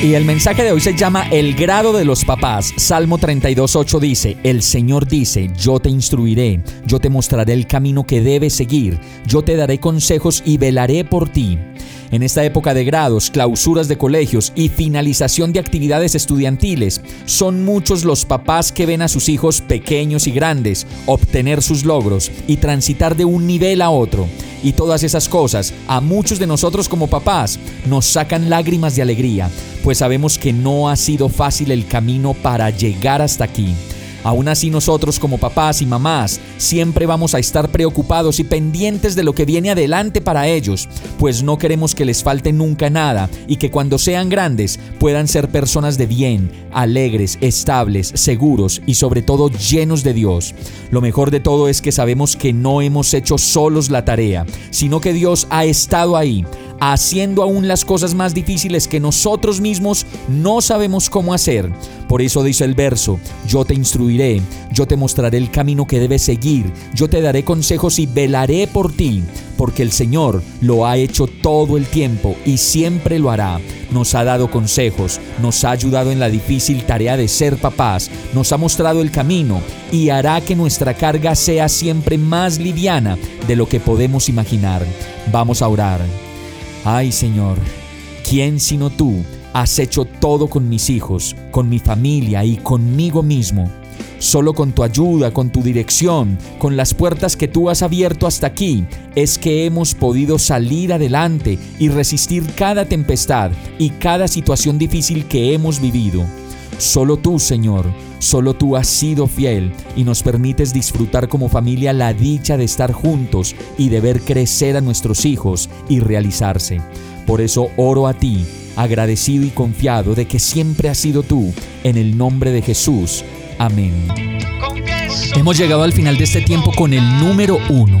Y el mensaje de hoy se llama El grado de los papás. Salmo 32.8 dice, El Señor dice, yo te instruiré, yo te mostraré el camino que debes seguir, yo te daré consejos y velaré por ti. En esta época de grados, clausuras de colegios y finalización de actividades estudiantiles, son muchos los papás que ven a sus hijos pequeños y grandes obtener sus logros y transitar de un nivel a otro. Y todas esas cosas, a muchos de nosotros como papás, nos sacan lágrimas de alegría, pues sabemos que no ha sido fácil el camino para llegar hasta aquí. Aún así nosotros como papás y mamás siempre vamos a estar preocupados y pendientes de lo que viene adelante para ellos, pues no queremos que les falte nunca nada y que cuando sean grandes puedan ser personas de bien, alegres, estables, seguros y sobre todo llenos de Dios. Lo mejor de todo es que sabemos que no hemos hecho solos la tarea, sino que Dios ha estado ahí haciendo aún las cosas más difíciles que nosotros mismos no sabemos cómo hacer. Por eso dice el verso, yo te instruiré, yo te mostraré el camino que debes seguir, yo te daré consejos y velaré por ti, porque el Señor lo ha hecho todo el tiempo y siempre lo hará. Nos ha dado consejos, nos ha ayudado en la difícil tarea de ser papás, nos ha mostrado el camino y hará que nuestra carga sea siempre más liviana de lo que podemos imaginar. Vamos a orar. Ay Señor, ¿quién sino tú has hecho todo con mis hijos, con mi familia y conmigo mismo? Solo con tu ayuda, con tu dirección, con las puertas que tú has abierto hasta aquí, es que hemos podido salir adelante y resistir cada tempestad y cada situación difícil que hemos vivido. Solo tú, Señor, solo tú has sido fiel y nos permites disfrutar como familia la dicha de estar juntos y de ver crecer a nuestros hijos y realizarse. Por eso oro a ti, agradecido y confiado de que siempre has sido tú, en el nombre de Jesús. Amén. Hemos llegado al final de este tiempo con el número uno.